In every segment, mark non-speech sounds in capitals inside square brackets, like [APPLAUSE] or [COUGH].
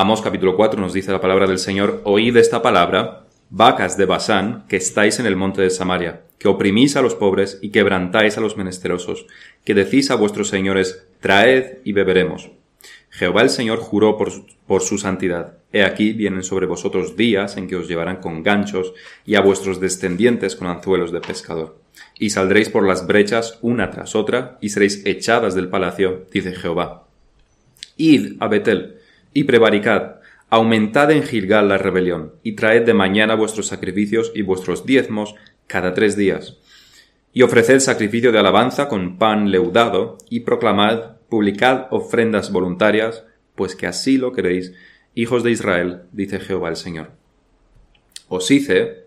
Amos capítulo 4 nos dice la palabra del Señor, oíd esta palabra, vacas de Basán, que estáis en el monte de Samaria, que oprimís a los pobres y quebrantáis a los menesterosos, que decís a vuestros señores, traed y beberemos. Jehová el Señor juró por su, por su santidad. He aquí vienen sobre vosotros días en que os llevarán con ganchos y a vuestros descendientes con anzuelos de pescador. Y saldréis por las brechas una tras otra y seréis echadas del palacio, dice Jehová. Id a Betel y prevaricad, aumentad en Gilgal la rebelión y traed de mañana vuestros sacrificios y vuestros diezmos cada tres días. Y ofreced sacrificio de alabanza con pan leudado y proclamad, publicad ofrendas voluntarias, pues que así lo queréis, hijos de Israel, dice Jehová el Señor. Os hice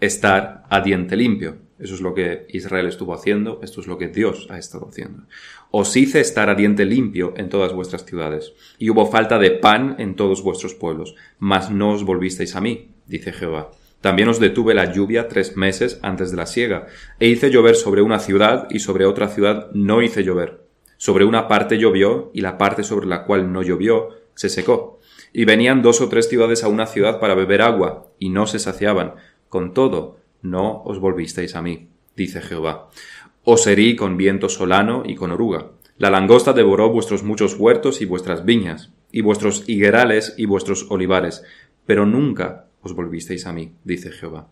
estar a diente limpio. Eso es lo que Israel estuvo haciendo, esto es lo que Dios ha estado haciendo. Os hice estar a diente limpio en todas vuestras ciudades, y hubo falta de pan en todos vuestros pueblos, mas no os volvisteis a mí, dice Jehová. También os detuve la lluvia tres meses antes de la siega, e hice llover sobre una ciudad y sobre otra ciudad no hice llover. Sobre una parte llovió y la parte sobre la cual no llovió se secó. Y venían dos o tres ciudades a una ciudad para beber agua, y no se saciaban. Con todo, no os volvisteis a mí, dice Jehová. Os herí con viento solano y con oruga. La langosta devoró vuestros muchos huertos y vuestras viñas, y vuestros higuerales y vuestros olivares, pero nunca os volvisteis a mí, dice Jehová.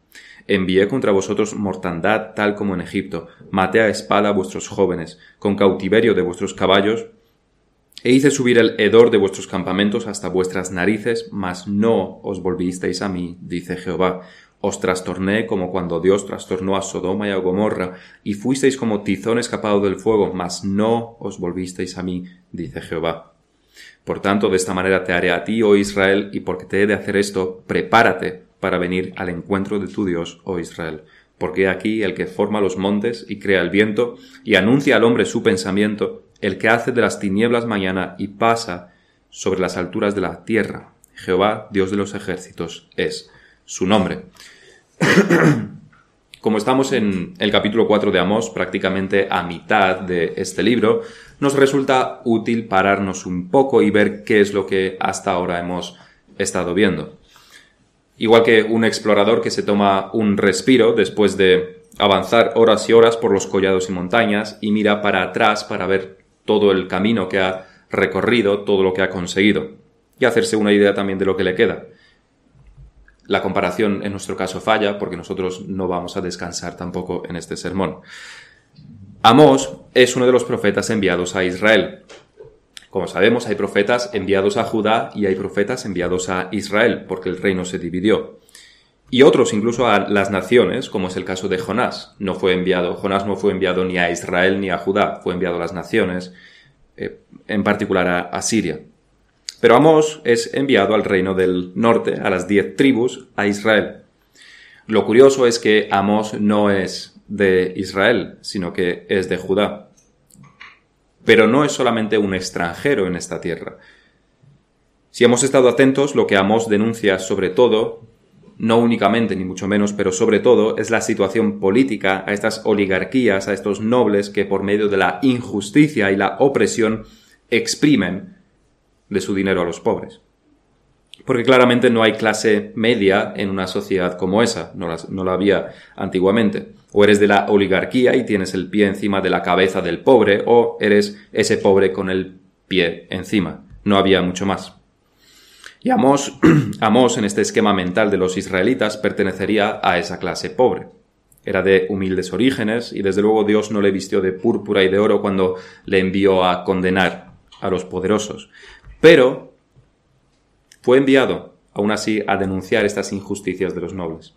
Envié contra vosotros mortandad tal como en Egipto, maté a espada vuestros jóvenes, con cautiverio de vuestros caballos, e hice subir el hedor de vuestros campamentos hasta vuestras narices, mas no os volvisteis a mí, dice Jehová. Os trastorné como cuando Dios trastornó a Sodoma y a Gomorra, y fuisteis como tizón escapado del fuego, mas no os volvisteis a mí, dice Jehová. Por tanto, de esta manera te haré a ti, oh Israel, y porque te he de hacer esto, prepárate para venir al encuentro de tu Dios, oh Israel. Porque aquí el que forma los montes y crea el viento, y anuncia al hombre su pensamiento, el que hace de las tinieblas mañana y pasa sobre las alturas de la tierra. Jehová, Dios de los ejércitos, es su nombre. [COUGHS] Como estamos en el capítulo 4 de Amós, prácticamente a mitad de este libro, nos resulta útil pararnos un poco y ver qué es lo que hasta ahora hemos estado viendo. Igual que un explorador que se toma un respiro después de avanzar horas y horas por los collados y montañas y mira para atrás para ver todo el camino que ha recorrido, todo lo que ha conseguido, y hacerse una idea también de lo que le queda. La comparación en nuestro caso falla porque nosotros no vamos a descansar tampoco en este sermón. Amós es uno de los profetas enviados a Israel. Como sabemos, hay profetas enviados a Judá y hay profetas enviados a Israel, porque el reino se dividió. Y otros incluso a las naciones, como es el caso de Jonás. No fue enviado, Jonás no fue enviado ni a Israel ni a Judá, fue enviado a las naciones, eh, en particular a, a Siria. Pero Amós es enviado al reino del norte, a las diez tribus, a Israel. Lo curioso es que Amós no es de Israel, sino que es de Judá. Pero no es solamente un extranjero en esta tierra. Si hemos estado atentos, lo que Amós denuncia sobre todo, no únicamente ni mucho menos, pero sobre todo, es la situación política a estas oligarquías, a estos nobles que por medio de la injusticia y la opresión exprimen de su dinero a los pobres. Porque claramente no hay clase media en una sociedad como esa, no la, no la había antiguamente. O eres de la oligarquía y tienes el pie encima de la cabeza del pobre, o eres ese pobre con el pie encima. No había mucho más. Y Amós, [CLEARS THROAT] Amós, en este esquema mental de los israelitas, pertenecería a esa clase pobre. Era de humildes orígenes y desde luego Dios no le vistió de púrpura y de oro cuando le envió a condenar a los poderosos. Pero fue enviado, aún así, a denunciar estas injusticias de los nobles.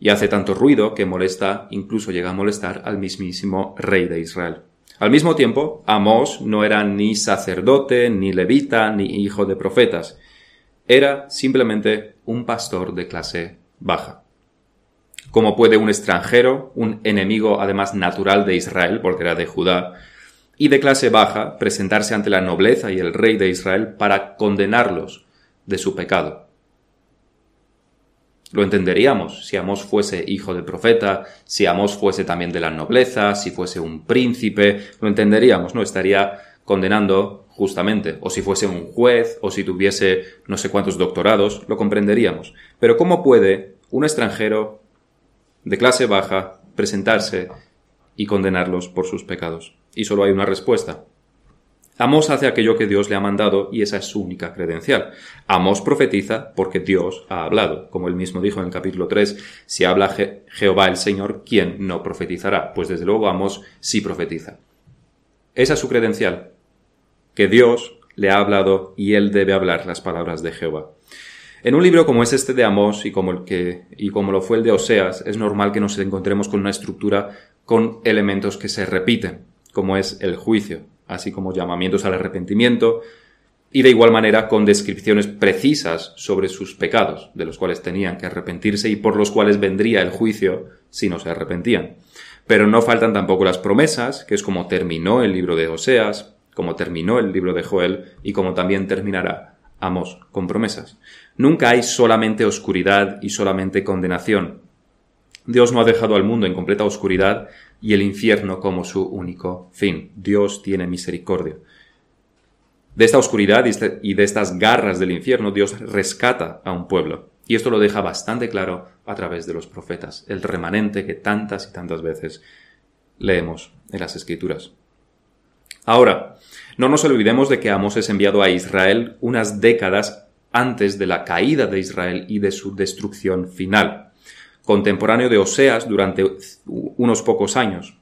Y hace tanto ruido que molesta, incluso llega a molestar al mismísimo rey de Israel. Al mismo tiempo, Amós no era ni sacerdote, ni levita, ni hijo de profetas. Era simplemente un pastor de clase baja. Como puede un extranjero, un enemigo además natural de Israel, porque era de Judá, y de clase baja, presentarse ante la nobleza y el rey de Israel para condenarlos de su pecado. Lo entenderíamos si Amós fuese hijo del profeta, si Amós fuese también de la nobleza, si fuese un príncipe, lo entenderíamos, ¿no? Estaría condenando justamente, o si fuese un juez, o si tuviese no sé cuántos doctorados, lo comprenderíamos. Pero ¿cómo puede un extranjero de clase baja presentarse y condenarlos por sus pecados? Y solo hay una respuesta. Amos hace aquello que Dios le ha mandado y esa es su única credencial. Amos profetiza porque Dios ha hablado. Como él mismo dijo en el capítulo 3, si habla Jehová el Señor, ¿quién no profetizará? Pues desde luego Amos sí profetiza. Esa es su credencial, que Dios le ha hablado y él debe hablar las palabras de Jehová. En un libro como es este de Amós y como, el que, y como lo fue el de Oseas, es normal que nos encontremos con una estructura con elementos que se repiten, como es el juicio, así como llamamientos al arrepentimiento, y de igual manera con descripciones precisas sobre sus pecados, de los cuales tenían que arrepentirse y por los cuales vendría el juicio si no se arrepentían. Pero no faltan tampoco las promesas, que es como terminó el libro de Oseas, como terminó el libro de Joel y como también terminará Amos con promesas. Nunca hay solamente oscuridad y solamente condenación. Dios no ha dejado al mundo en completa oscuridad y el infierno como su único fin. Dios tiene misericordia. De esta oscuridad este, y de estas garras del infierno, Dios rescata a un pueblo. Y esto lo deja bastante claro a través de los profetas, el remanente que tantas y tantas veces leemos en las Escrituras. Ahora, no nos olvidemos de que Amos es enviado a Israel unas décadas antes de la caída de Israel y de su destrucción final, contemporáneo de Oseas durante unos pocos años.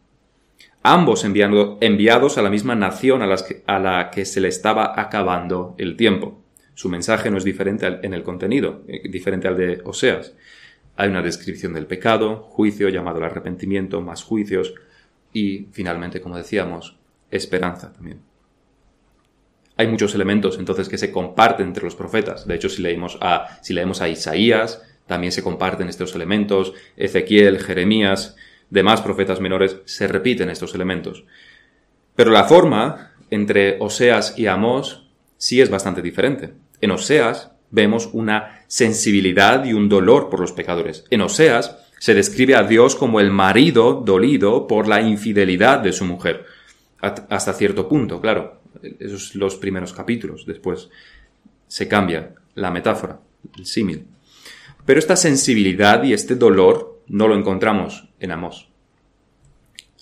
Ambos enviados a la misma nación a, a la que se le estaba acabando el tiempo. Su mensaje no es diferente en el contenido, eh, diferente al de Oseas. Hay una descripción del pecado, juicio llamado al arrepentimiento, más juicios y, finalmente, como decíamos, esperanza también. Hay muchos elementos entonces que se comparten entre los profetas. De hecho, si leemos a, si leemos a Isaías, también se comparten estos elementos. Ezequiel, Jeremías, demás profetas menores, se repiten estos elementos. Pero la forma entre Oseas y Amós sí es bastante diferente. En Oseas vemos una sensibilidad y un dolor por los pecadores. En Oseas se describe a Dios como el marido dolido por la infidelidad de su mujer. Hasta cierto punto, claro. Esos son los primeros capítulos. Después se cambia la metáfora, el símil. Pero esta sensibilidad y este dolor no lo encontramos en Amós.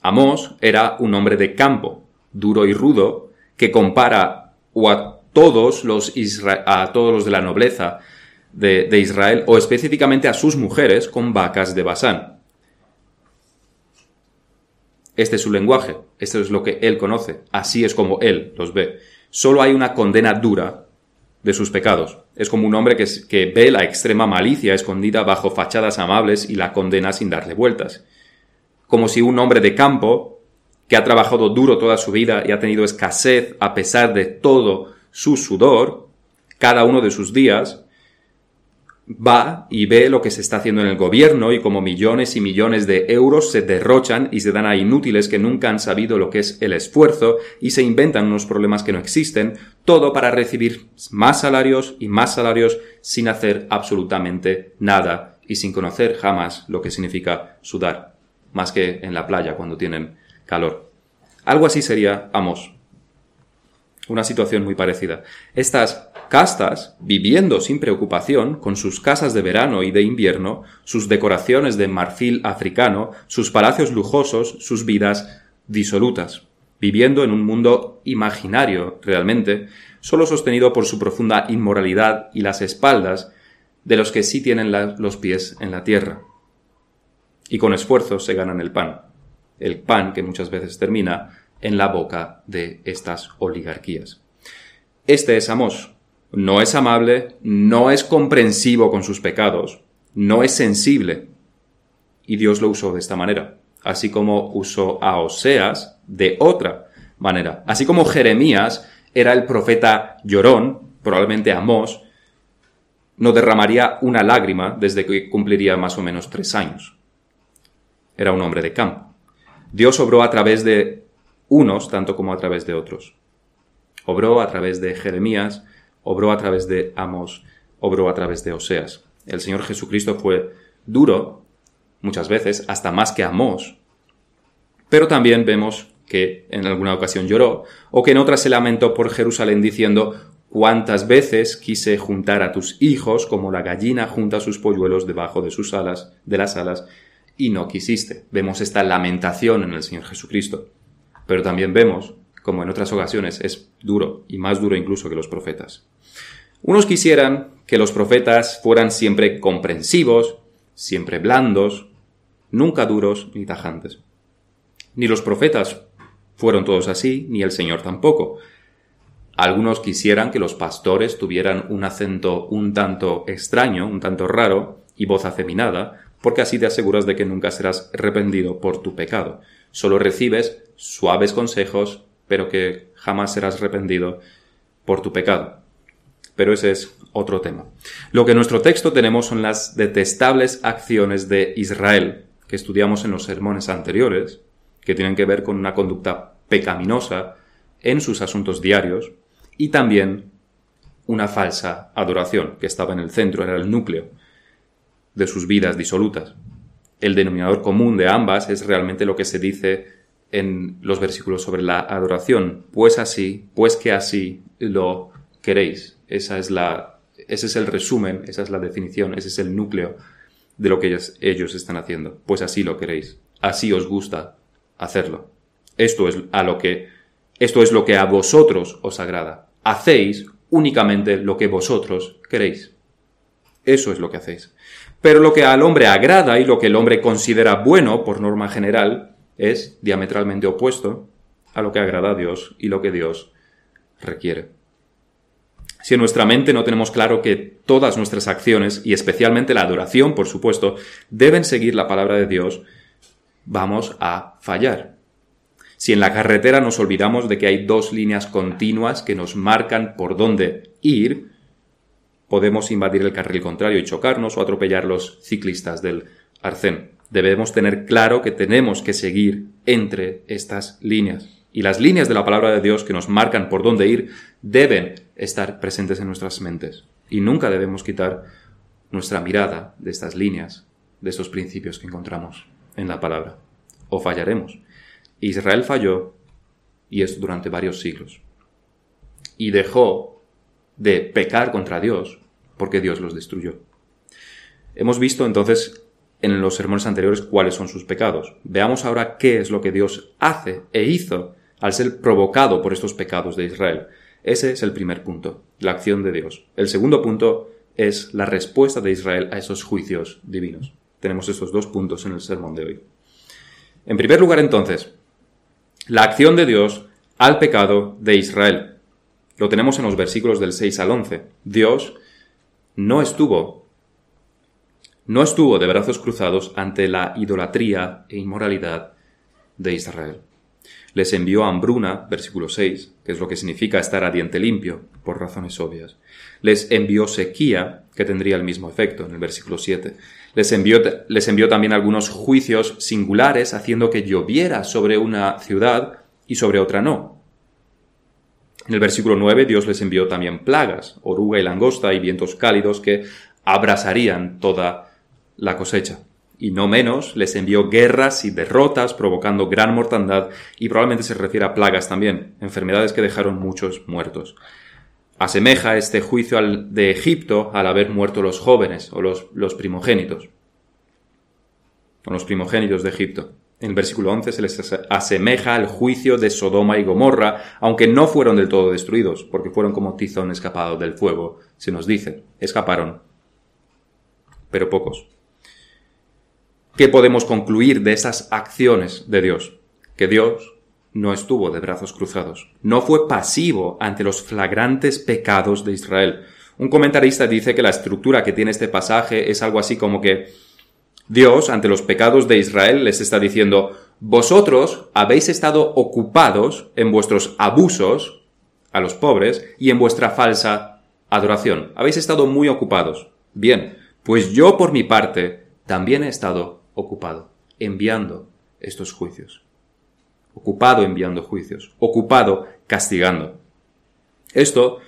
Amós era un hombre de campo, duro y rudo, que compara o a todos los, a todos los de la nobleza de, de, Israel, o específicamente a sus mujeres, con vacas de Basán. Este es su lenguaje, esto es lo que él conoce, así es como él los ve. Solo hay una condena dura de sus pecados. Es como un hombre que, que ve la extrema malicia escondida bajo fachadas amables y la condena sin darle vueltas. Como si un hombre de campo, que ha trabajado duro toda su vida y ha tenido escasez a pesar de todo su sudor, cada uno de sus días, va y ve lo que se está haciendo en el gobierno y como millones y millones de euros se derrochan y se dan a inútiles que nunca han sabido lo que es el esfuerzo y se inventan unos problemas que no existen, todo para recibir más salarios y más salarios sin hacer absolutamente nada y sin conocer jamás lo que significa sudar, más que en la playa cuando tienen calor. Algo así sería Amos una situación muy parecida. Estas castas, viviendo sin preocupación, con sus casas de verano y de invierno, sus decoraciones de marfil africano, sus palacios lujosos, sus vidas disolutas, viviendo en un mundo imaginario realmente, solo sostenido por su profunda inmoralidad y las espaldas de los que sí tienen los pies en la tierra. Y con esfuerzo se ganan el pan, el pan que muchas veces termina en la boca de estas oligarquías. Este es Amós. No es amable, no es comprensivo con sus pecados, no es sensible. Y Dios lo usó de esta manera, así como usó a Oseas de otra manera. Así como Jeremías era el profeta llorón, probablemente Amós, no derramaría una lágrima desde que cumpliría más o menos tres años. Era un hombre de campo. Dios obró a través de unos tanto como a través de otros. Obró a través de Jeremías, obró a través de Amos, obró a través de Oseas. El Señor Jesucristo fue duro, muchas veces, hasta más que Amos, pero también vemos que en alguna ocasión lloró, o que en otra se lamentó por Jerusalén diciendo cuántas veces quise juntar a tus hijos como la gallina junta sus polluelos debajo de sus alas, de las alas, y no quisiste. Vemos esta lamentación en el Señor Jesucristo. Pero también vemos, como en otras ocasiones, es duro, y más duro incluso que los profetas. Unos quisieran que los profetas fueran siempre comprensivos, siempre blandos, nunca duros ni tajantes. Ni los profetas fueron todos así, ni el Señor tampoco. Algunos quisieran que los pastores tuvieran un acento un tanto extraño, un tanto raro, y voz afeminada, porque así te aseguras de que nunca serás arrepentido por tu pecado. Solo recibes suaves consejos, pero que jamás serás arrepentido por tu pecado. Pero ese es otro tema. Lo que en nuestro texto tenemos son las detestables acciones de Israel, que estudiamos en los sermones anteriores, que tienen que ver con una conducta pecaminosa en sus asuntos diarios, y también una falsa adoración, que estaba en el centro, era el núcleo de sus vidas disolutas. El denominador común de ambas es realmente lo que se dice en los versículos sobre la adoración. Pues así, pues que así lo queréis. Esa es la, ese es el resumen, esa es la definición, ese es el núcleo de lo que ellos, ellos están haciendo. Pues así lo queréis. Así os gusta hacerlo. Esto es a lo que, esto es lo que a vosotros os agrada. Hacéis únicamente lo que vosotros queréis. Eso es lo que hacéis. Pero lo que al hombre agrada y lo que el hombre considera bueno, por norma general, es diametralmente opuesto a lo que agrada a Dios y lo que Dios requiere. Si en nuestra mente no tenemos claro que todas nuestras acciones, y especialmente la adoración, por supuesto, deben seguir la palabra de Dios, vamos a fallar. Si en la carretera nos olvidamos de que hay dos líneas continuas que nos marcan por dónde ir, podemos invadir el carril contrario y chocarnos o atropellar los ciclistas del arcén. Debemos tener claro que tenemos que seguir entre estas líneas. Y las líneas de la palabra de Dios que nos marcan por dónde ir deben estar presentes en nuestras mentes. Y nunca debemos quitar nuestra mirada de estas líneas, de estos principios que encontramos en la palabra. O fallaremos. Israel falló, y esto durante varios siglos. Y dejó de pecar contra Dios porque Dios los destruyó. Hemos visto entonces en los sermones anteriores cuáles son sus pecados. Veamos ahora qué es lo que Dios hace e hizo al ser provocado por estos pecados de Israel. Ese es el primer punto, la acción de Dios. El segundo punto es la respuesta de Israel a esos juicios divinos. Tenemos estos dos puntos en el sermón de hoy. En primer lugar, entonces, la acción de Dios al pecado de Israel. Lo tenemos en los versículos del 6 al 11. Dios no estuvo, no estuvo de brazos cruzados ante la idolatría e inmoralidad de Israel. Les envió hambruna, versículo 6, que es lo que significa estar a diente limpio, por razones obvias. Les envió sequía, que tendría el mismo efecto, en el versículo 7. Les envió, les envió también algunos juicios singulares, haciendo que lloviera sobre una ciudad y sobre otra no. En el versículo 9 Dios les envió también plagas, oruga y langosta y vientos cálidos que abrasarían toda la cosecha. Y no menos, les envió guerras y derrotas, provocando gran mortandad, y probablemente se refiere a plagas también, enfermedades que dejaron muchos muertos. Asemeja este juicio al de Egipto al haber muerto los jóvenes o los, los primogénitos. O los primogénitos de Egipto. En el versículo 11 se les asemeja al juicio de Sodoma y Gomorra, aunque no fueron del todo destruidos, porque fueron como tizón escapado del fuego, se nos dice. Escaparon, pero pocos. ¿Qué podemos concluir de esas acciones de Dios? Que Dios no estuvo de brazos cruzados, no fue pasivo ante los flagrantes pecados de Israel. Un comentarista dice que la estructura que tiene este pasaje es algo así como que Dios, ante los pecados de Israel, les está diciendo, vosotros habéis estado ocupados en vuestros abusos a los pobres y en vuestra falsa adoración. Habéis estado muy ocupados. Bien, pues yo por mi parte también he estado ocupado, enviando estos juicios. Ocupado enviando juicios, ocupado castigando. Esto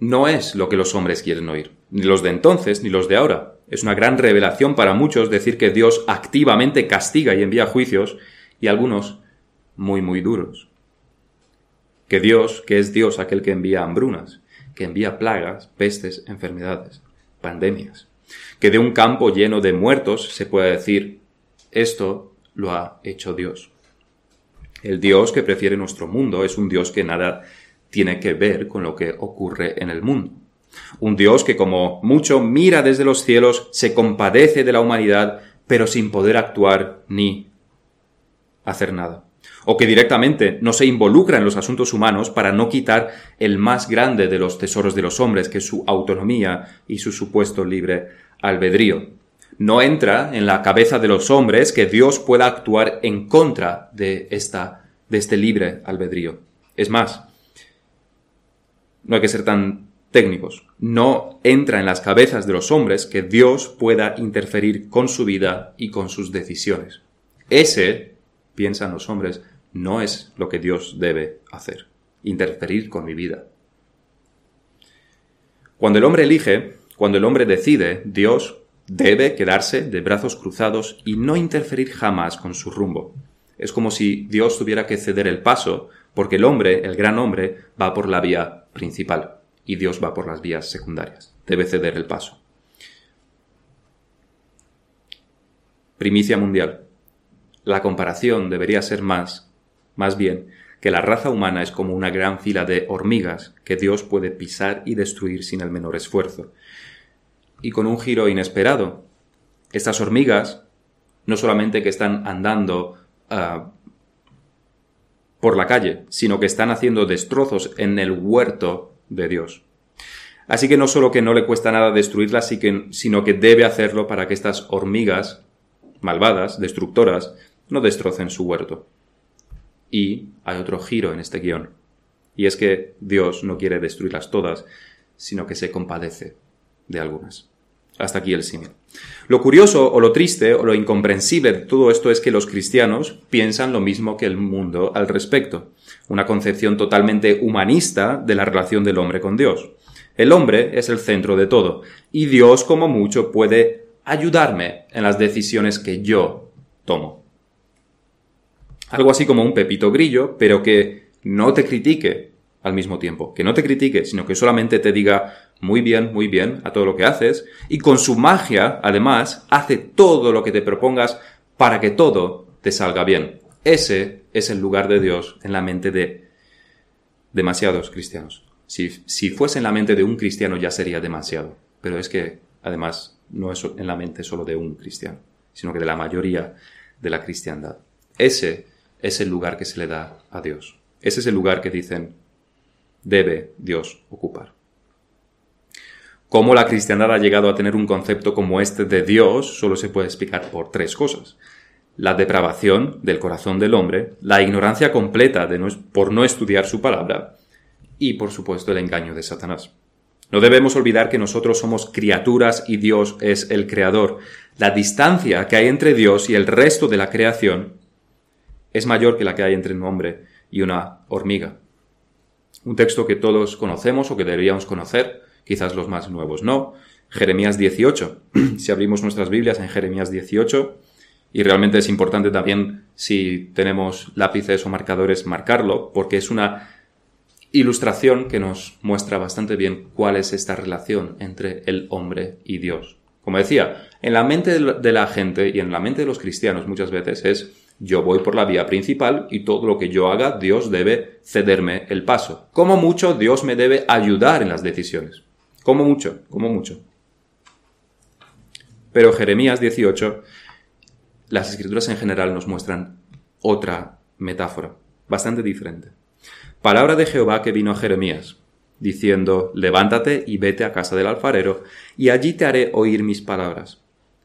no es lo que los hombres quieren oír, ni los de entonces ni los de ahora. Es una gran revelación para muchos decir que Dios activamente castiga y envía juicios, y algunos muy, muy duros. Que Dios, que es Dios aquel que envía hambrunas, que envía plagas, pestes, enfermedades, pandemias. Que de un campo lleno de muertos se pueda decir, esto lo ha hecho Dios. El Dios que prefiere nuestro mundo es un Dios que nada tiene que ver con lo que ocurre en el mundo. Un Dios que como mucho mira desde los cielos, se compadece de la humanidad, pero sin poder actuar ni hacer nada. O que directamente no se involucra en los asuntos humanos para no quitar el más grande de los tesoros de los hombres, que es su autonomía y su supuesto libre albedrío. No entra en la cabeza de los hombres que Dios pueda actuar en contra de, esta, de este libre albedrío. Es más, no hay que ser tan técnicos. No entra en las cabezas de los hombres que Dios pueda interferir con su vida y con sus decisiones. Ese, piensan los hombres, no es lo que Dios debe hacer, interferir con mi vida. Cuando el hombre elige, cuando el hombre decide, Dios debe quedarse de brazos cruzados y no interferir jamás con su rumbo. Es como si Dios tuviera que ceder el paso, porque el hombre, el gran hombre, va por la vía principal y Dios va por las vías secundarias. Debe ceder el paso. Primicia mundial. La comparación debería ser más, más bien, que la raza humana es como una gran fila de hormigas que Dios puede pisar y destruir sin el menor esfuerzo. Y con un giro inesperado. Estas hormigas, no solamente que están andando ah, por la calle, sino que están haciendo destrozos en el huerto de Dios. Así que no solo que no le cuesta nada destruirla, sino que debe hacerlo para que estas hormigas malvadas, destructoras, no destrocen su huerto. Y hay otro giro en este guion. Y es que Dios no quiere destruirlas todas, sino que se compadece de algunas. Hasta aquí el símil. Lo curioso o lo triste o lo incomprensible de todo esto es que los cristianos piensan lo mismo que el mundo al respecto. Una concepción totalmente humanista de la relación del hombre con Dios. El hombre es el centro de todo y Dios como mucho puede ayudarme en las decisiones que yo tomo. Algo así como un pepito grillo, pero que no te critique al mismo tiempo. Que no te critique, sino que solamente te diga muy bien, muy bien a todo lo que haces. Y con su magia, además, hace todo lo que te propongas para que todo te salga bien. Ese es el lugar de Dios en la mente de demasiados cristianos. Si, si fuese en la mente de un cristiano ya sería demasiado. Pero es que, además, no es en la mente solo de un cristiano, sino que de la mayoría de la cristiandad. Ese es el lugar que se le da a Dios. Ese es el lugar que dicen debe Dios ocupar. Cómo la cristiandad ha llegado a tener un concepto como este de Dios solo se puede explicar por tres cosas. La depravación del corazón del hombre, la ignorancia completa de por no estudiar su palabra y, por supuesto, el engaño de Satanás. No debemos olvidar que nosotros somos criaturas y Dios es el creador. La distancia que hay entre Dios y el resto de la creación es mayor que la que hay entre un hombre y una hormiga. Un texto que todos conocemos o que deberíamos conocer, quizás los más nuevos no. Jeremías 18. [CLEARS THROAT] si abrimos nuestras Biblias en Jeremías 18, y realmente es importante también si tenemos lápices o marcadores marcarlo, porque es una ilustración que nos muestra bastante bien cuál es esta relación entre el hombre y Dios. Como decía, en la mente de la gente y en la mente de los cristianos muchas veces es yo voy por la vía principal y todo lo que yo haga, Dios debe cederme el paso. Como mucho, Dios me debe ayudar en las decisiones. Como mucho, como mucho. Pero Jeremías 18, las escrituras en general nos muestran otra metáfora, bastante diferente. Palabra de Jehová que vino a Jeremías, diciendo, levántate y vete a casa del alfarero, y allí te haré oír mis palabras.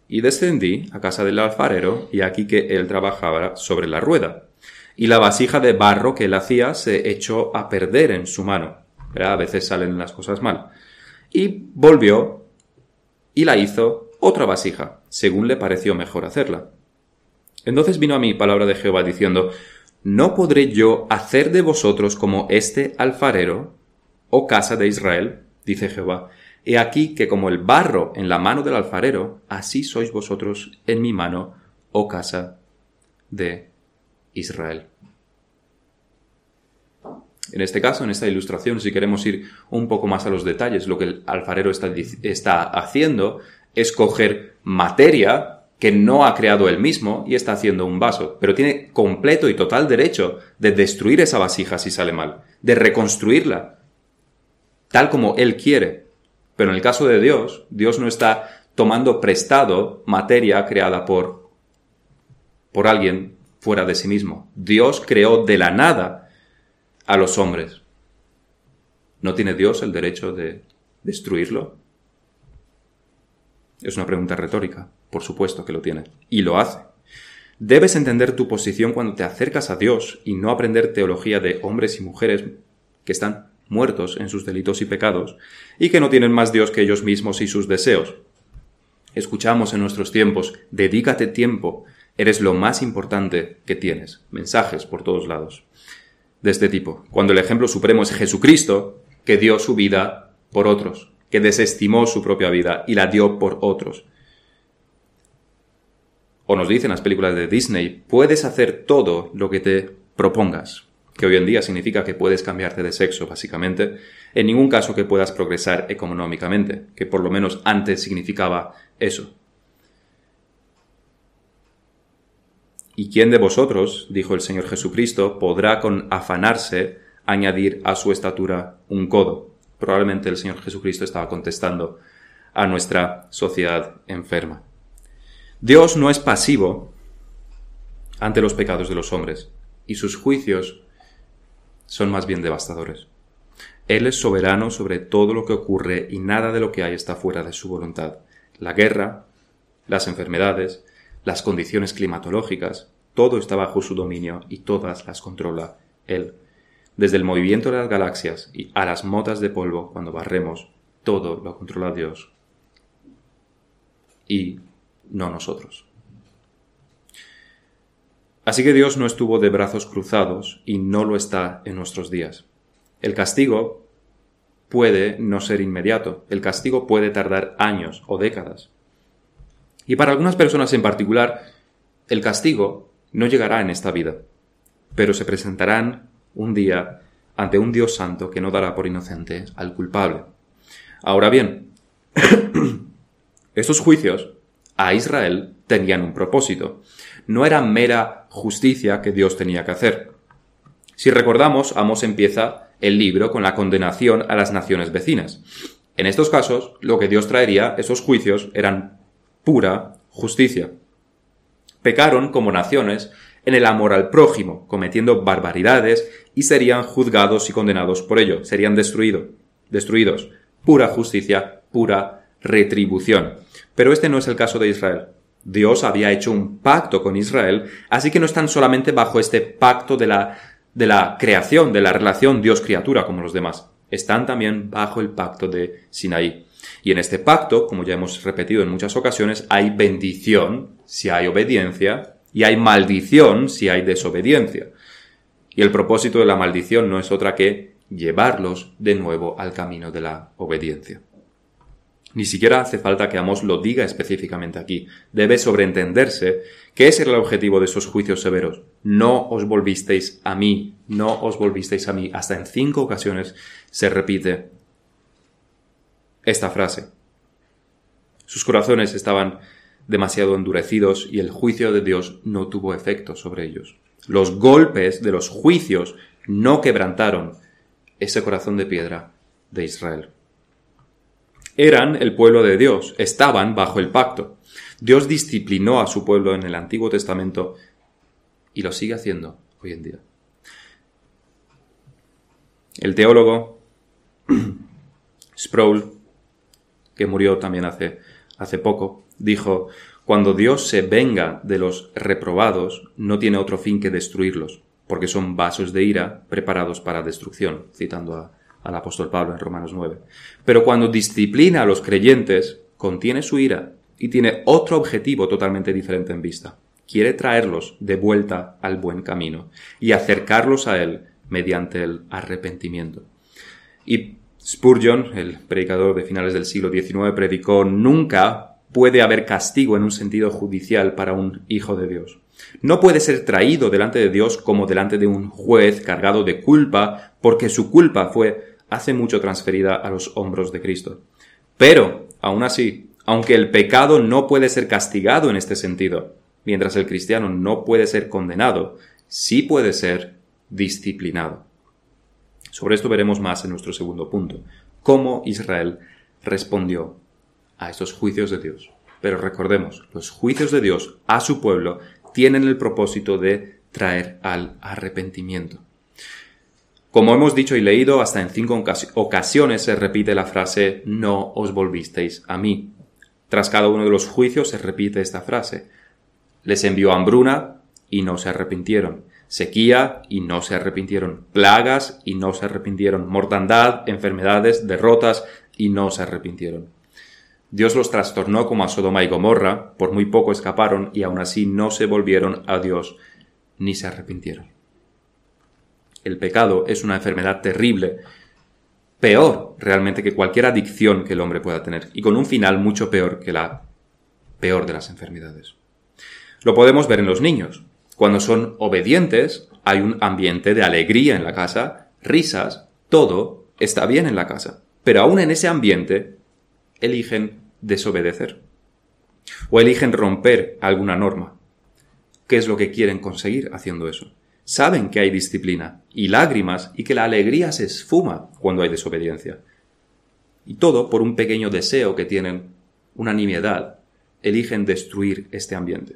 Y descendí a casa del alfarero, y aquí que él trabajaba sobre la rueda. Y la vasija de barro que él hacía se echó a perder en su mano. A veces salen las cosas mal. Y volvió y la hizo otra vasija, según le pareció mejor hacerla. Entonces vino a mí palabra de Jehová diciendo, ¿No podré yo hacer de vosotros como este alfarero, oh casa de Israel? dice Jehová, He aquí que como el barro en la mano del alfarero, así sois vosotros en mi mano, oh casa de Israel. En este caso, en esta ilustración, si queremos ir un poco más a los detalles, lo que el alfarero está, está haciendo es coger materia que no ha creado él mismo y está haciendo un vaso, pero tiene completo y total derecho de destruir esa vasija si sale mal, de reconstruirla tal como él quiere. Pero en el caso de Dios, Dios no está tomando prestado materia creada por por alguien fuera de sí mismo. Dios creó de la nada a los hombres. ¿No tiene Dios el derecho de destruirlo? Es una pregunta retórica. Por supuesto que lo tiene. Y lo hace. Debes entender tu posición cuando te acercas a Dios y no aprender teología de hombres y mujeres que están muertos en sus delitos y pecados y que no tienen más Dios que ellos mismos y sus deseos. Escuchamos en nuestros tiempos, dedícate tiempo, eres lo más importante que tienes. Mensajes por todos lados. De este tipo. Cuando el ejemplo supremo es Jesucristo, que dio su vida por otros, que desestimó su propia vida y la dio por otros. O nos dicen las películas de Disney, puedes hacer todo lo que te propongas, que hoy en día significa que puedes cambiarte de sexo, básicamente, en ningún caso que puedas progresar económicamente, que por lo menos antes significaba eso. ¿Y quién de vosotros, dijo el Señor Jesucristo, podrá con afanarse añadir a su estatura un codo? Probablemente el Señor Jesucristo estaba contestando a nuestra sociedad enferma. Dios no es pasivo ante los pecados de los hombres, y sus juicios son más bien devastadores. Él es soberano sobre todo lo que ocurre y nada de lo que hay está fuera de su voluntad. La guerra, las enfermedades, las condiciones climatológicas, todo está bajo su dominio y todas las controla Él. Desde el movimiento de las galaxias y a las motas de polvo cuando barremos, todo lo controla Dios. Y no nosotros. Así que Dios no estuvo de brazos cruzados y no lo está en nuestros días. El castigo puede no ser inmediato, el castigo puede tardar años o décadas. Y para algunas personas en particular, el castigo no llegará en esta vida, pero se presentarán un día ante un Dios santo que no dará por inocente al culpable. Ahora bien, [CLEARS THROAT] estos juicios a Israel tenían un propósito. No era mera justicia que Dios tenía que hacer. Si recordamos, Amos empieza el libro con la condenación a las naciones vecinas. En estos casos, lo que Dios traería, esos juicios, eran pura justicia. Pecaron como naciones en el amor al prójimo, cometiendo barbaridades y serían juzgados y condenados por ello, serían destruidos, destruidos. Pura justicia, pura retribución. Pero este no es el caso de Israel. Dios había hecho un pacto con Israel, así que no están solamente bajo este pacto de la, de la creación, de la relación Dios-criatura como los demás. Están también bajo el pacto de Sinaí. Y en este pacto, como ya hemos repetido en muchas ocasiones, hay bendición si hay obediencia y hay maldición si hay desobediencia. Y el propósito de la maldición no es otra que llevarlos de nuevo al camino de la obediencia. Ni siquiera hace falta que Amos lo diga específicamente aquí. Debe sobreentenderse que ese era el objetivo de esos juicios severos. No os volvisteis a mí, no os volvisteis a mí. Hasta en cinco ocasiones se repite esta frase. Sus corazones estaban demasiado endurecidos y el juicio de Dios no tuvo efecto sobre ellos. Los golpes de los juicios no quebrantaron ese corazón de piedra de Israel eran el pueblo de Dios, estaban bajo el pacto. Dios disciplinó a su pueblo en el Antiguo Testamento y lo sigue haciendo hoy en día. El teólogo [CLEARS THROAT] Sproul, que murió también hace, hace poco, dijo, cuando Dios se venga de los reprobados, no tiene otro fin que destruirlos, porque son vasos de ira preparados para destrucción, citando a, al apóstol Pablo en Romanos 9. Pero cuando disciplina a los creyentes, contiene su ira y tiene otro objetivo totalmente diferente en vista. Quiere traerlos de vuelta al buen camino y acercarlos a Él mediante el arrepentimiento. Y Spurgeon, el predicador de finales del siglo XIX, predicó nunca puede haber castigo en un sentido judicial para un hijo de Dios. No puede ser traído delante de Dios como delante de un juez cargado de culpa porque su culpa fue hace mucho transferida a los hombros de Cristo. Pero, aún así, aunque el pecado no puede ser castigado en este sentido, mientras el cristiano no puede ser condenado, sí puede ser disciplinado. Sobre esto veremos más en nuestro segundo punto, cómo Israel respondió a estos juicios de Dios. Pero recordemos, los juicios de Dios a su pueblo tienen el propósito de traer al arrepentimiento. Como hemos dicho y leído, hasta en cinco ocasiones se repite la frase no os volvisteis a mí. Tras cada uno de los juicios se repite esta frase. Les envió hambruna y no se arrepintieron. Sequía y no se arrepintieron. Plagas y no se arrepintieron. Mortandad, enfermedades, derrotas y no se arrepintieron. Dios los trastornó como a Sodoma y Gomorra, por muy poco escaparon y aún así no se volvieron a Dios ni se arrepintieron. El pecado es una enfermedad terrible, peor realmente que cualquier adicción que el hombre pueda tener, y con un final mucho peor que la peor de las enfermedades. Lo podemos ver en los niños. Cuando son obedientes, hay un ambiente de alegría en la casa, risas, todo está bien en la casa. Pero aún en ese ambiente, eligen desobedecer. O eligen romper alguna norma. ¿Qué es lo que quieren conseguir haciendo eso? Saben que hay disciplina y lágrimas y que la alegría se esfuma cuando hay desobediencia. Y todo por un pequeño deseo que tienen, una nimiedad, eligen destruir este ambiente.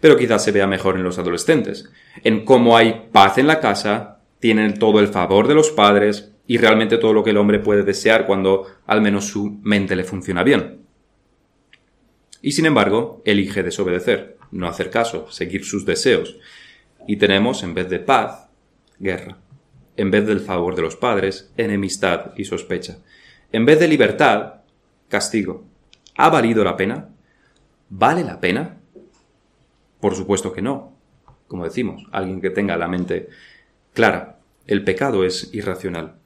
Pero quizás se vea mejor en los adolescentes, en cómo hay paz en la casa, tienen todo el favor de los padres y realmente todo lo que el hombre puede desear cuando al menos su mente le funciona bien. Y sin embargo, elige desobedecer, no hacer caso, seguir sus deseos. Y tenemos, en vez de paz, guerra. En vez del favor de los padres, enemistad y sospecha. En vez de libertad, castigo. ¿Ha valido la pena? ¿Vale la pena? Por supuesto que no. Como decimos, alguien que tenga la mente clara. El pecado es irracional.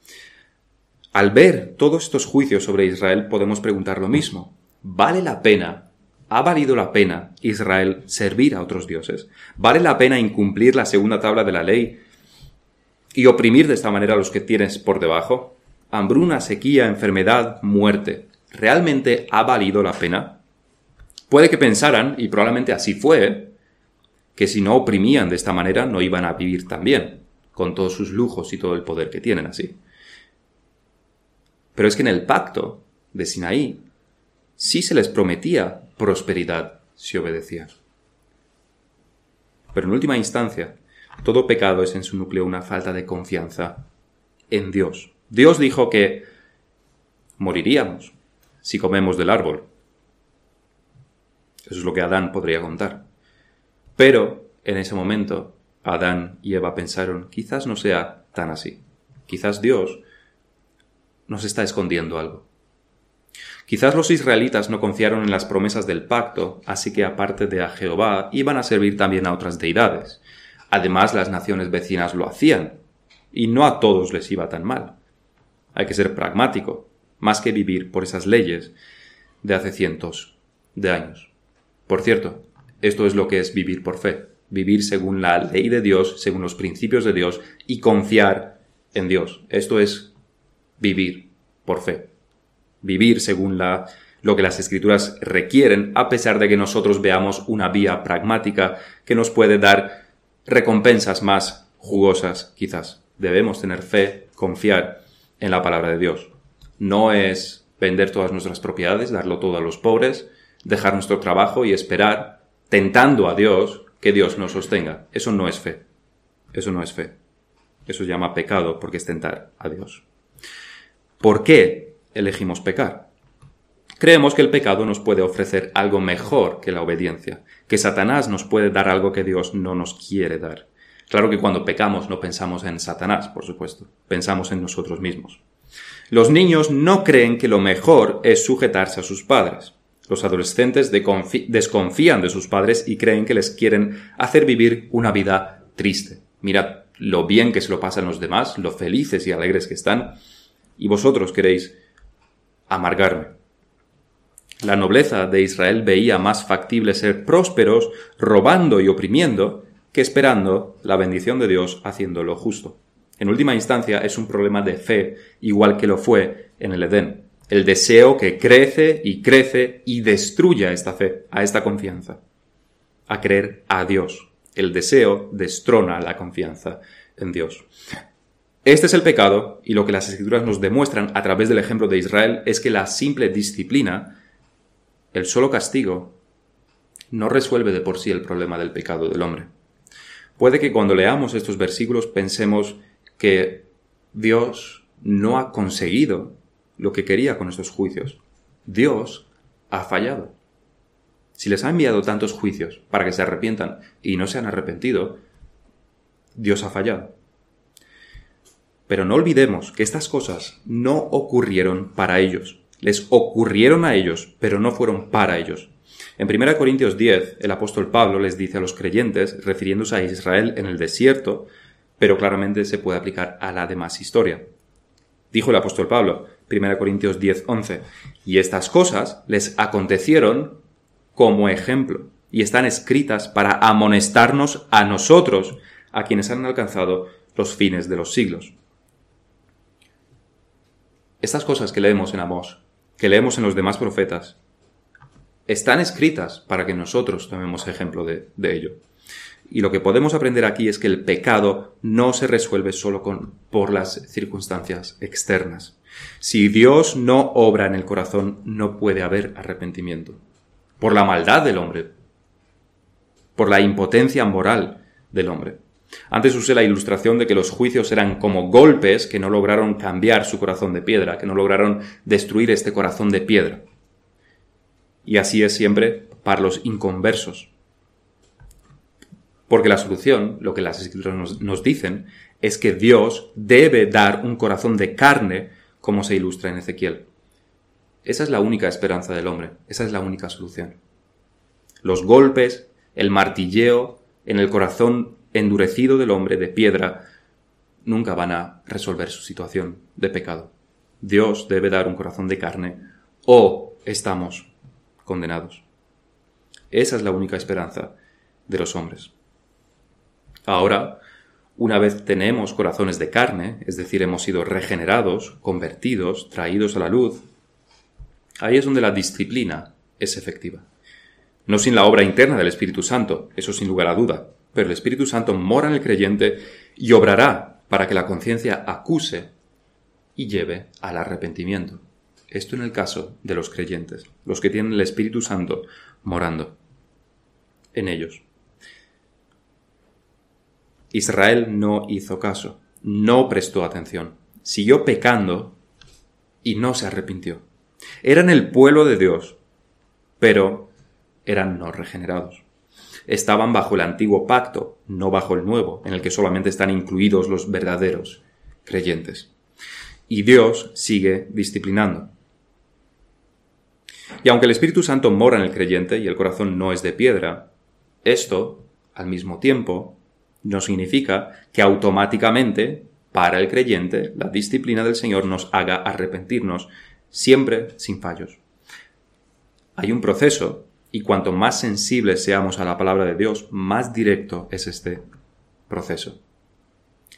Al ver todos estos juicios sobre Israel podemos preguntar lo mismo. ¿Vale la pena ¿Ha valido la pena Israel servir a otros dioses? ¿Vale la pena incumplir la segunda tabla de la ley y oprimir de esta manera a los que tienes por debajo? Hambruna, sequía, enfermedad, muerte. ¿Realmente ha valido la pena? Puede que pensaran, y probablemente así fue, que si no oprimían de esta manera no iban a vivir tan bien, con todos sus lujos y todo el poder que tienen así. Pero es que en el pacto de Sinaí sí se les prometía prosperidad si obedecían. Pero en última instancia, todo pecado es en su núcleo una falta de confianza en Dios. Dios dijo que moriríamos si comemos del árbol. Eso es lo que Adán podría contar. Pero en ese momento, Adán y Eva pensaron, quizás no sea tan así. Quizás Dios nos está escondiendo algo. Quizás los israelitas no confiaron en las promesas del pacto, así que aparte de a Jehová iban a servir también a otras deidades. Además, las naciones vecinas lo hacían, y no a todos les iba tan mal. Hay que ser pragmático, más que vivir por esas leyes de hace cientos de años. Por cierto, esto es lo que es vivir por fe, vivir según la ley de Dios, según los principios de Dios y confiar en Dios. Esto es vivir por fe vivir según la, lo que las escrituras requieren, a pesar de que nosotros veamos una vía pragmática que nos puede dar recompensas más jugosas, quizás. Debemos tener fe, confiar en la palabra de Dios. No es vender todas nuestras propiedades, darlo todo a los pobres, dejar nuestro trabajo y esperar, tentando a Dios, que Dios nos sostenga. Eso no es fe. Eso no es fe. Eso se llama pecado porque es tentar a Dios. ¿Por qué elegimos pecar. Creemos que el pecado nos puede ofrecer algo mejor que la obediencia, que Satanás nos puede dar algo que Dios no nos quiere dar. Claro que cuando pecamos no pensamos en Satanás, por supuesto, pensamos en nosotros mismos. Los niños no creen que lo mejor es sujetarse a sus padres. Los adolescentes desconfían de sus padres y creen que les quieren hacer vivir una vida triste. Mirad lo bien que se lo pasan los demás, lo felices y alegres que están, y vosotros queréis amargarme. La nobleza de Israel veía más factible ser prósperos robando y oprimiendo que esperando la bendición de Dios haciendo lo justo. En última instancia es un problema de fe, igual que lo fue en el Edén. El deseo que crece y crece y destruye esta fe, a esta confianza, a creer a Dios. El deseo destrona la confianza en Dios. Este es el pecado y lo que las escrituras nos demuestran a través del ejemplo de Israel es que la simple disciplina, el solo castigo, no resuelve de por sí el problema del pecado del hombre. Puede que cuando leamos estos versículos pensemos que Dios no ha conseguido lo que quería con estos juicios. Dios ha fallado. Si les ha enviado tantos juicios para que se arrepientan y no se han arrepentido, Dios ha fallado. Pero no olvidemos que estas cosas no ocurrieron para ellos. Les ocurrieron a ellos, pero no fueron para ellos. En 1 Corintios 10, el apóstol Pablo les dice a los creyentes, refiriéndose a Israel en el desierto, pero claramente se puede aplicar a la demás historia. Dijo el apóstol Pablo, 1 Corintios 10, 11, y estas cosas les acontecieron como ejemplo, y están escritas para amonestarnos a nosotros, a quienes han alcanzado los fines de los siglos. Estas cosas que leemos en Amós, que leemos en los demás profetas, están escritas para que nosotros tomemos ejemplo de, ello. Y lo que podemos aprender aquí es que el pecado no se resuelve solo por las circunstancias externas. Si Dios no obra en el corazón, no puede haber arrepentimiento. Por la maldad del hombre, por la impotencia moral del hombre. Antes usé la ilustración de que los juicios eran como golpes que no lograron cambiar su corazón de piedra, que no lograron destruir este corazón de piedra. Y así es siempre para los inconversos. Porque la solución, lo que las escrituras nos, dicen, es que Dios debe dar un corazón de carne, como se ilustra en Ezequiel. Esa es la única esperanza del hombre, esa es la única solución. Los golpes, el martilleo en el corazón endurecido del hombre de piedra nunca van a resolver su situación de pecado. Dios debe dar un corazón de carne o estamos condenados. Esa es la única esperanza de los hombres. Ahora, una vez tenemos corazones de carne, es decir, hemos sido regenerados, convertidos, traídos a la luz, ahí es donde la disciplina es efectiva. No sin la obra interna del Espíritu Santo, eso sin lugar a duda, pero el Espíritu Santo mora en el creyente y obrará para que la conciencia acuse y lleve al arrepentimiento. Esto en el caso de los creyentes, los que tienen el Espíritu Santo morando en ellos. Israel no hizo caso, no prestó atención, siguió pecando y no se arrepintió. Eran el pueblo de Dios, pero eran no regenerados estaban bajo el antiguo pacto, no bajo el nuevo, en el que solamente están incluidos los verdaderos creyentes. Y Dios sigue disciplinando. Y aunque el Espíritu Santo mora en el creyente y el corazón no es de piedra, esto, al mismo tiempo, no significa que automáticamente, para el creyente, la disciplina del Señor nos haga arrepentirnos, siempre sin fallos. Hay un proceso y cuanto más sensibles seamos a la palabra de Dios, más directo es este proceso.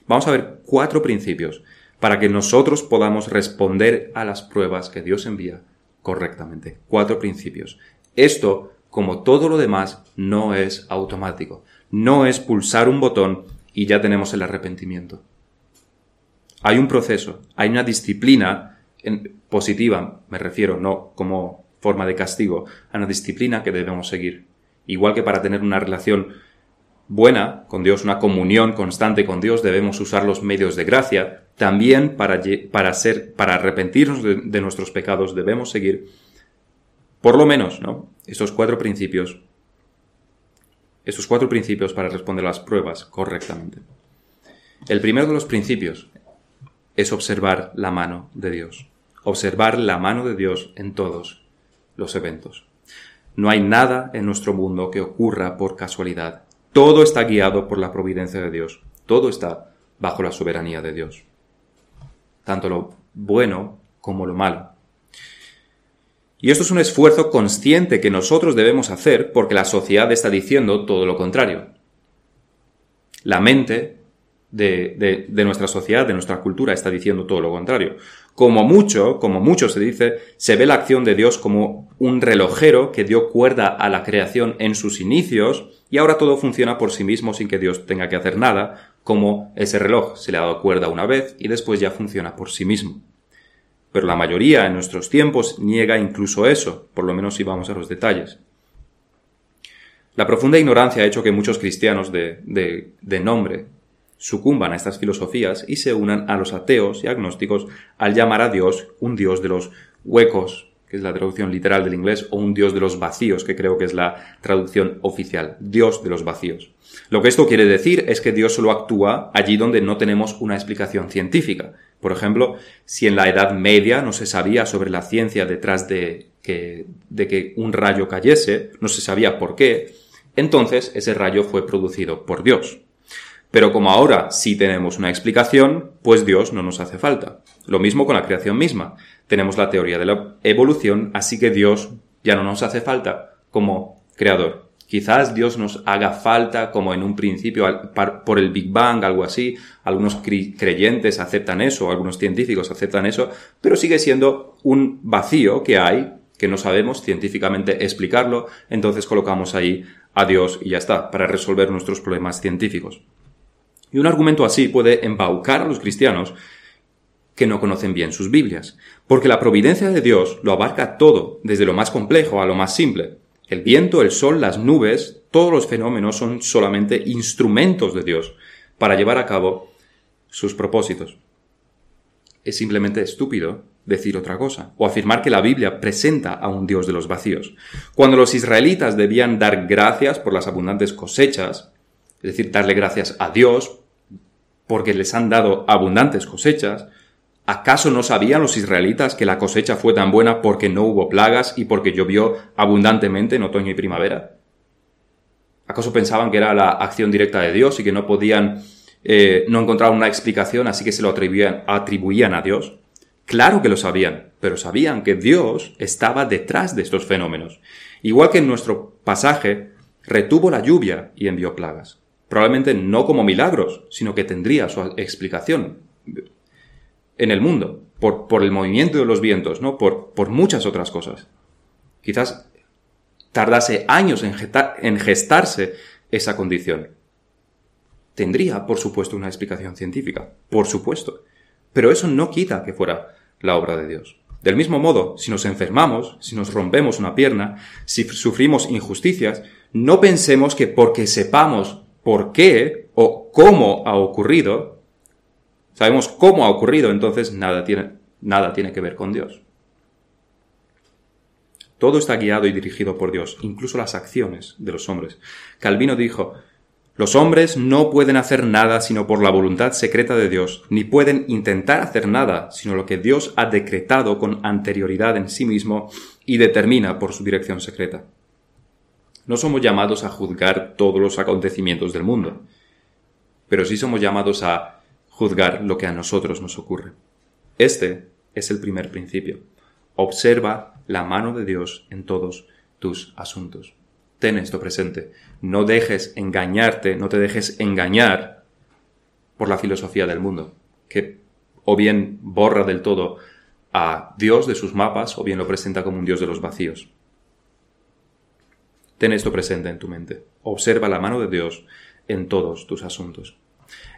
Vamos a ver cuatro principios para que nosotros podamos responder a las pruebas que Dios envía correctamente. Cuatro principios. Esto, como todo lo demás, no es automático. No es pulsar un botón y ya tenemos el arrepentimiento. Hay un proceso, hay una disciplina positiva, me refiero, no como forma de castigo, a una disciplina que debemos seguir. Igual que para tener una relación buena con Dios, una comunión constante con Dios, debemos usar los medios de gracia. También para, para, ser, para arrepentirnos de, nuestros pecados debemos seguir, por lo menos, ¿no? Estos cuatro principios, estos cuatro principios para responder las pruebas correctamente. El primero de los principios es observar la mano de Dios. Observar la mano de Dios en todos los eventos. No hay nada en nuestro mundo que ocurra por casualidad. Todo está guiado por la providencia de Dios. Todo está bajo la soberanía de Dios. Tanto lo bueno como lo malo. Y esto es un esfuerzo consciente que nosotros debemos hacer porque la sociedad está diciendo todo lo contrario. La mente de, de, nuestra sociedad, de nuestra cultura, está diciendo todo lo contrario. Como mucho, como mucho se dice, se ve la acción de Dios como un relojero que dio cuerda a la creación en sus inicios y ahora todo funciona por sí mismo sin que Dios tenga que hacer nada, como ese reloj se le ha dado cuerda una vez y después ya funciona por sí mismo. Pero la mayoría en nuestros tiempos niega incluso eso, por lo menos si vamos a los detalles. La profunda ignorancia ha hecho que muchos cristianos de, de, de nombre sucumban a estas filosofías y se unan a los ateos y agnósticos al llamar a Dios un Dios de los huecos, que es la traducción literal del inglés, o un Dios de los vacíos, que creo que es la traducción oficial, Dios de los vacíos. Lo que esto quiere decir es que Dios solo actúa allí donde no tenemos una explicación científica. Por ejemplo, si en la Edad Media no se sabía sobre la ciencia detrás de que, de que un rayo cayese, no se sabía por qué, entonces ese rayo fue producido por Dios. Pero como ahora sí tenemos una explicación, pues Dios no nos hace falta. Lo mismo con la creación misma. Tenemos la teoría de la evolución, así que Dios ya no nos hace falta como creador. Quizás Dios nos haga falta como en un principio por el Big Bang, algo así. Algunos creyentes aceptan eso, algunos científicos aceptan eso, pero sigue siendo un vacío que hay, que no sabemos científicamente explicarlo, entonces colocamos ahí a Dios y ya está, para resolver nuestros problemas científicos. Y un argumento así puede embaucar a los cristianos que no conocen bien sus Biblias, porque la providencia de Dios lo abarca todo, desde lo más complejo a lo más simple. El viento, el sol, las nubes, todos los fenómenos son solamente instrumentos de Dios para llevar a cabo sus propósitos. Es simplemente estúpido decir otra cosa, o afirmar que la Biblia presenta a un Dios de los vacíos. Cuando los israelitas debían dar gracias por las abundantes cosechas, es decir, darle gracias a Dios porque les han dado abundantes cosechas, ¿acaso no sabían los israelitas que la cosecha fue tan buena porque no hubo plagas y porque llovió abundantemente en otoño y primavera? ¿Acaso pensaban que era la acción directa de Dios y que no podían, eh, no encontrar una explicación, así que se lo atribuían, atribuían a Dios? Claro que lo sabían, pero sabían que Dios estaba detrás de estos fenómenos. Igual que en nuestro pasaje, retuvo la lluvia y envió plagas probablemente no como milagros, sino que tendría su explicación en el mundo, por, por el movimiento de los vientos, ¿no? Por, por muchas otras cosas. Quizás tardase años en, en gestarse esa condición. Tendría, por supuesto, una explicación científica, por supuesto. Pero eso no quita que fuera la obra de Dios. Del mismo modo, si nos enfermamos, si nos rompemos una pierna, si sufrimos injusticias, no pensemos que porque sepamos por qué o cómo ha ocurrido, sabemos cómo ha ocurrido, entonces nada tiene, nada tiene que ver con Dios. Todo está guiado y dirigido por Dios, incluso las acciones de los hombres. Calvino dijo, los hombres no pueden hacer nada sino por la voluntad secreta de Dios, ni pueden intentar hacer nada sino lo que Dios ha decretado con anterioridad en sí mismo y determina por su dirección secreta. No somos llamados a juzgar todos los acontecimientos del mundo, pero sí somos llamados a juzgar lo que a nosotros nos ocurre. Este es el primer principio. Observa la mano de Dios en todos tus asuntos. Ten esto presente. No dejes engañarte, no te dejes engañar por la filosofía del mundo, que o bien borra del todo a Dios de sus mapas o bien lo presenta como un Dios de los vacíos. Ten esto presente en tu mente. Observa la mano de Dios en todos tus asuntos.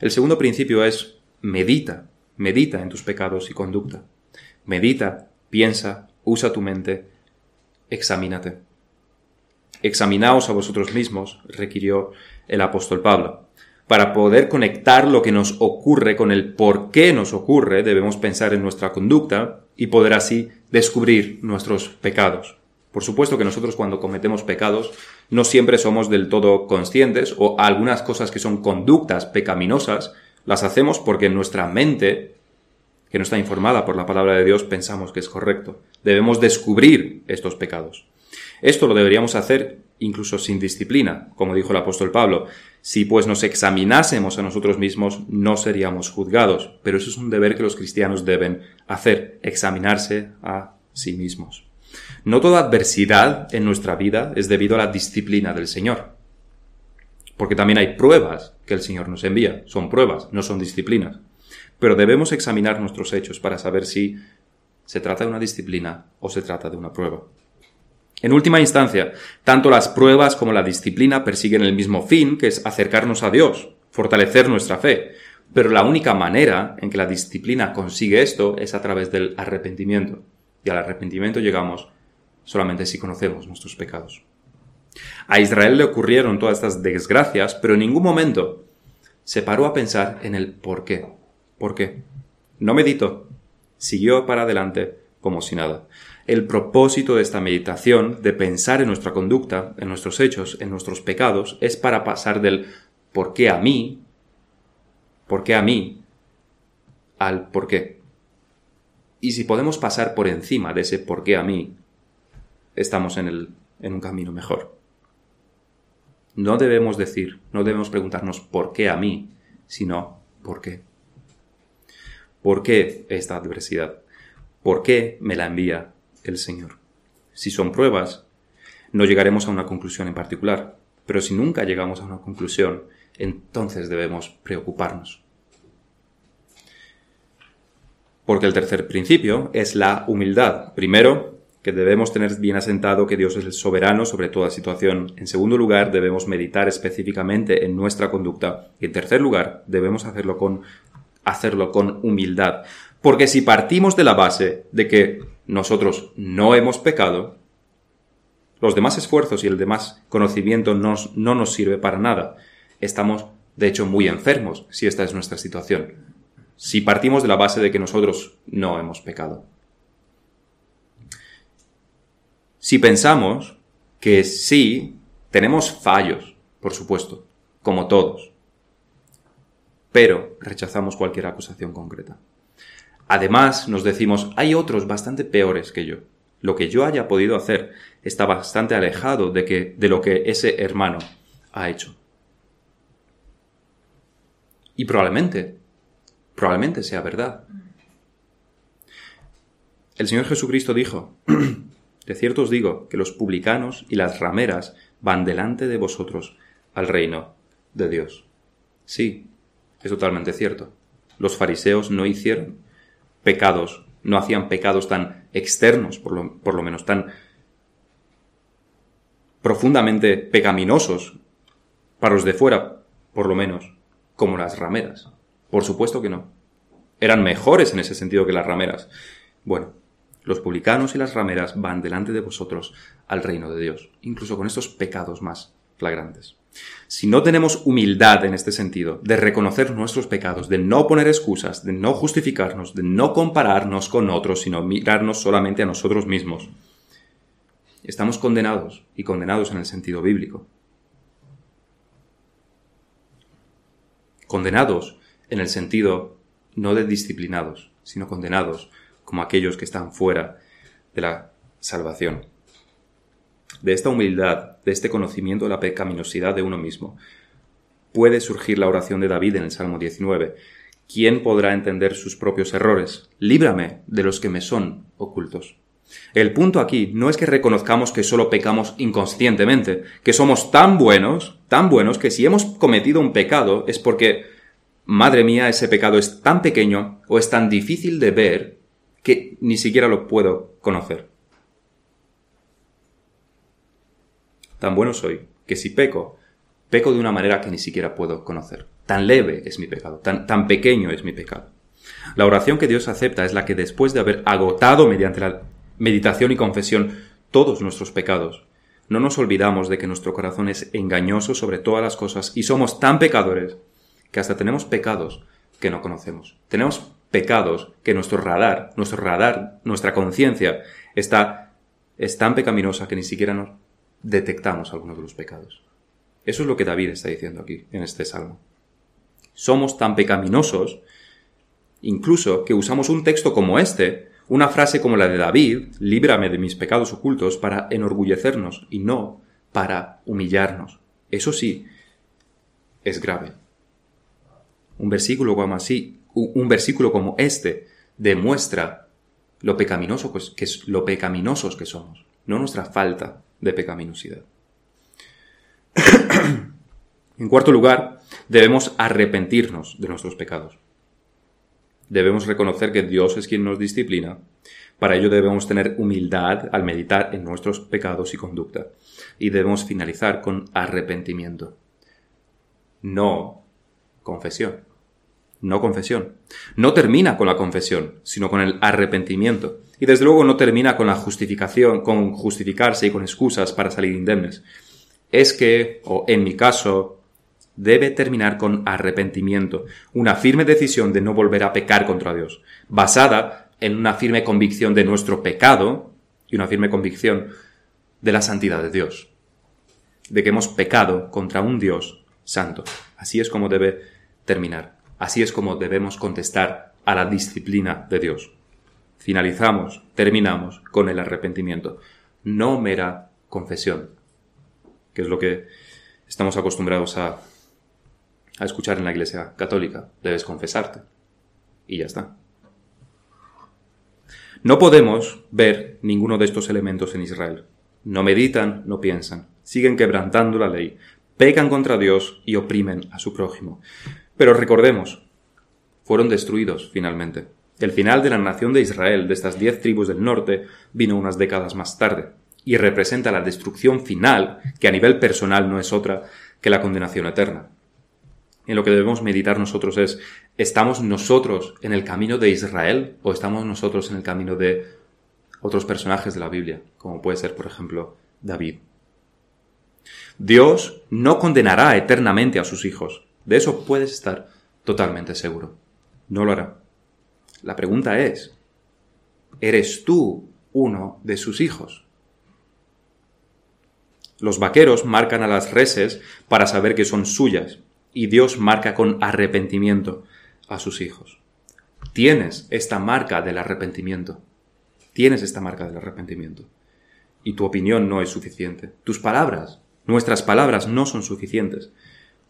El segundo principio es medita, medita en tus pecados y conducta. Medita, piensa, usa tu mente, examínate. Examinaos a vosotros mismos, requirió el apóstol Pablo. Para poder conectar lo que nos ocurre con el por qué nos ocurre, debemos pensar en nuestra conducta y poder así descubrir nuestros pecados. Por supuesto que nosotros cuando cometemos pecados no siempre somos del todo conscientes o algunas cosas que son conductas pecaminosas las hacemos porque nuestra mente, que no está informada por la palabra de Dios, pensamos que es correcto. Debemos descubrir estos pecados. Esto lo deberíamos hacer incluso sin disciplina, como dijo el apóstol Pablo. Si pues nos examinásemos a nosotros mismos, no seríamos juzgados. Pero eso es un deber que los cristianos deben hacer, examinarse a sí mismos. No toda adversidad en nuestra vida es debido a la disciplina del Señor. Porque también hay pruebas que el Señor nos envía. Son pruebas, no son disciplinas. Pero debemos examinar nuestros hechos para saber si se trata de una disciplina o se trata de una prueba. En última instancia, tanto las pruebas como la disciplina persiguen el mismo fin, que es acercarnos a Dios, fortalecer nuestra fe. Pero la única manera en que la disciplina consigue esto es a través del arrepentimiento. Y al arrepentimiento llegamos solamente si conocemos nuestros pecados. A Israel le ocurrieron todas estas desgracias, pero en ningún momento se paró a pensar en el por qué. ¿Por qué? No meditó. Siguió para adelante como si nada. El propósito de esta meditación, de pensar en nuestra conducta, en nuestros hechos, en nuestros pecados, es para pasar del por qué a mí, por qué a mí, al por qué. Y si podemos pasar por encima de ese por qué a mí, estamos en, el, en un camino mejor. No debemos decir, no debemos preguntarnos por qué a mí, sino por qué. ¿Por qué esta adversidad? ¿Por qué me la envía el Señor? Si son pruebas, no llegaremos a una conclusión en particular, pero si nunca llegamos a una conclusión, entonces debemos preocuparnos. Porque el tercer principio es la humildad. Primero, que debemos tener bien asentado que Dios es el soberano sobre toda situación. En segundo lugar, debemos meditar específicamente en nuestra conducta. Y en tercer lugar, debemos hacerlo con, hacerlo con humildad. Porque si partimos de la base de que nosotros no hemos pecado, los demás esfuerzos y el demás conocimiento no nos sirve para nada. Estamos, de hecho, muy enfermos si esta es nuestra situación. Si partimos de la base de que nosotros no hemos pecado. Si pensamos que sí, tenemos fallos, por supuesto, como todos, pero rechazamos cualquier acusación concreta. Además, nos decimos, hay otros bastante peores que yo. Lo que yo haya podido hacer está bastante alejado de, que, de lo que ese hermano ha hecho. Y probablemente, probablemente sea verdad. El Señor Jesucristo dijo, [CLEARS THROAT] De cierto os digo que los publicanos y las rameras van delante de vosotros al reino de Dios. Sí, es totalmente cierto. Los fariseos no hicieron pecados, no hacían pecados tan externos, por lo, por lo menos tan profundamente pecaminosos para los de fuera, por lo menos, como las rameras. Por supuesto que no. Eran mejores en ese sentido que las rameras. Bueno, los publicanos y las rameras van delante de vosotros al reino de Dios, incluso con estos pecados más flagrantes. Si no tenemos humildad en este sentido, de reconocer nuestros pecados, de no poner excusas, de no justificarnos, de no compararnos con otros, sino mirarnos solamente a nosotros mismos, estamos condenados, y condenados en el sentido bíblico. Condenados en el sentido no de disciplinados, sino condenados como aquellos que están fuera de la salvación. De esta humildad, de este conocimiento de la pecaminosidad de uno mismo, puede surgir la oración de David en el Salmo 19. ¿Quién podrá entender sus propios errores? Líbrame de los que me son ocultos. El punto aquí no es que reconozcamos que solo pecamos inconscientemente, que somos tan buenos, tan buenos, que si hemos cometido un pecado es porque, madre mía, ese pecado es tan pequeño o es tan difícil de ver ni siquiera lo puedo conocer. Tan bueno soy que si peco, peco de una manera que ni siquiera puedo conocer. Tan leve es mi pecado, tan, tan pequeño es mi pecado. La oración que Dios acepta es la que después de haber agotado mediante la meditación y confesión todos nuestros pecados, no nos olvidamos de que nuestro corazón es engañoso sobre todas las cosas y somos tan pecadores que hasta tenemos pecados que no conocemos. Tenemos pecados que nuestro radar, nuestro radar, nuestra conciencia está es tan pecaminosa que ni siquiera nos detectamos algunos de los pecados. Eso es lo que David está diciendo aquí en este salmo. Somos tan pecaminosos, incluso que usamos un texto como este, una frase como la de David, líbrame de mis pecados ocultos, para enorgullecernos y no para humillarnos. Eso sí, es grave. Un versículo como así un versículo como este demuestra lo pecaminoso pues, que lo pecaminosos que somos, no nuestra falta de pecaminosidad. [CLEARS THROAT] en cuarto lugar, Debemos arrepentirnos de nuestros pecados. Debemos reconocer que Dios es quien nos disciplina. Para ello debemos tener humildad al meditar en nuestros pecados y conducta. Y debemos finalizar con arrepentimiento. No confesión. No confesión. No termina con la confesión, sino con el arrepentimiento. Y desde luego no termina con la justificación, con justificarse y con excusas para salir indemnes. Es que, o en mi caso, debe terminar con arrepentimiento, una firme decisión de no volver a pecar contra Dios, basada en una firme convicción de nuestro pecado y una firme convicción de la santidad de Dios, de que hemos pecado contra un Dios santo. Así es como debe terminar, así es como debemos contestar a la disciplina de Dios. Finalizamos, terminamos con el arrepentimiento, no mera confesión, que es lo que estamos acostumbrados a a escuchar en la Iglesia Católica. Debes confesarte. Y ya está. No podemos ver ninguno de estos elementos en Israel. No meditan, no piensan, siguen quebrantando la ley, pecan contra Dios y oprimen a su prójimo. Pero recordemos, fueron destruidos finalmente. El final de la nación de Israel, de estas diez tribus del norte, vino unas décadas más tarde, y representa la destrucción final, que a nivel personal no es otra que la condenación eterna en lo que debemos meditar nosotros es, ¿estamos nosotros en el camino de Israel o estamos nosotros en el camino de otros personajes de la Biblia, como puede ser, por ejemplo, David? Dios no condenará eternamente a sus hijos. De eso puedes estar totalmente seguro. No lo hará. La pregunta es, ¿eres tú uno de sus hijos? Los vaqueros marcan a las reses para saber que son suyas, y Dios marca con arrepentimiento a sus hijos. Tienes esta marca del arrepentimiento. Tienes esta marca del arrepentimiento. Y tu opinión no es suficiente. Tus palabras, nuestras palabras no son suficientes.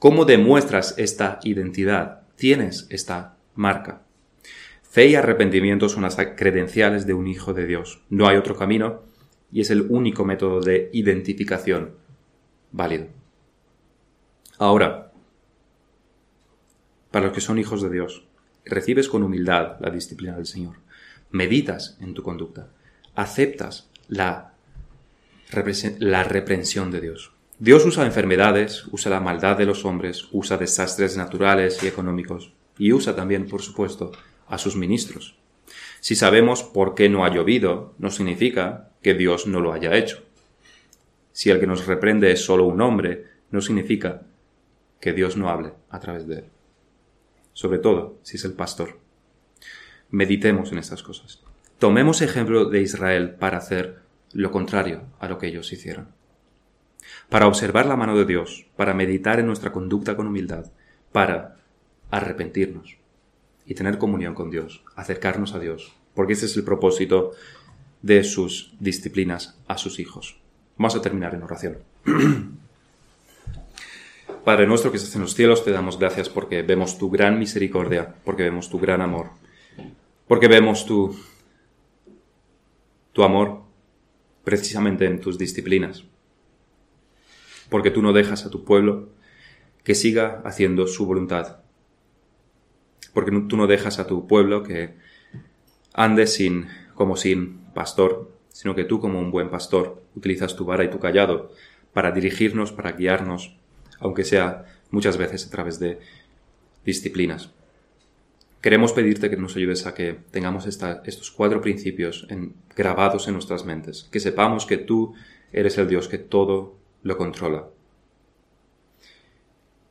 ¿Cómo demuestras esta identidad? Tienes esta marca. Fe y arrepentimiento son las credenciales de un hijo de Dios. No hay otro camino y es el único método de identificación válido. Ahora, para los que son hijos de Dios. Recibes con humildad la disciplina del Señor. Meditas en tu conducta. Aceptas la, la reprensión de Dios. Dios usa enfermedades, usa la maldad de los hombres, usa desastres naturales y económicos, y usa también, por supuesto, a sus ministros. Si sabemos por qué no ha llovido, no significa que Dios no lo haya hecho. Si el que nos reprende es solo un hombre, no significa que Dios no hable a través de él sobre todo si es el pastor. Meditemos en estas cosas. Tomemos ejemplo de Israel para hacer lo contrario a lo que ellos hicieron. Para observar la mano de Dios, para meditar en nuestra conducta con humildad, para arrepentirnos y tener comunión con Dios, acercarnos a Dios, porque ese es el propósito de sus disciplinas a sus hijos. Vamos a terminar en oración. [CLEARS THROAT] Padre nuestro que estás en los cielos, te damos gracias porque vemos tu gran misericordia, porque vemos tu gran amor, porque vemos tu, tu amor precisamente en tus disciplinas, porque tú no dejas a tu pueblo que siga haciendo su voluntad, porque tú no dejas a tu pueblo que ande sin, como sin pastor, sino que tú como un buen pastor utilizas tu vara y tu callado para dirigirnos, para guiarnos, aunque sea muchas veces a través de disciplinas. Queremos pedirte que nos ayudes a que tengamos estos cuatro principios grabados en nuestras mentes, que sepamos que tú eres el Dios que todo lo controla,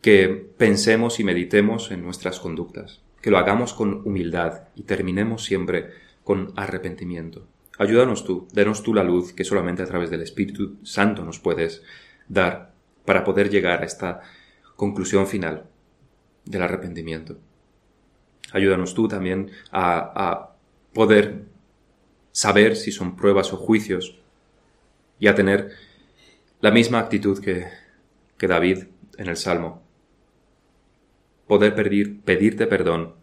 que pensemos y meditemos en nuestras conductas, que lo hagamos con humildad y terminemos siempre con arrepentimiento. Ayúdanos tú, denos tú la luz que solamente a través del Espíritu Santo nos puedes dar para poder llegar a esta conclusión final del arrepentimiento. Ayúdanos tú también a, poder saber si son pruebas o juicios y a tener la misma actitud que, que David en el Salmo. Poder pedir, pedirte perdón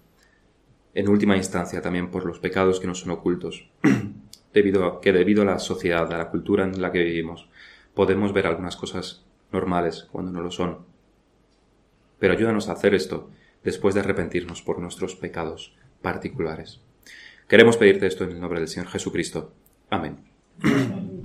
en última instancia también por los pecados que nos son ocultos, [CLEARS THROAT] debido a, que debido a la sociedad, a la cultura en la que vivimos, podemos ver algunas cosas normales cuando no lo son. pero ayúdanos a hacer esto después de arrepentirnos por nuestros pecados particulares. Queremos pedirte esto en el nombre del Señor Jesucristo. Amén. [CLEARS THROAT]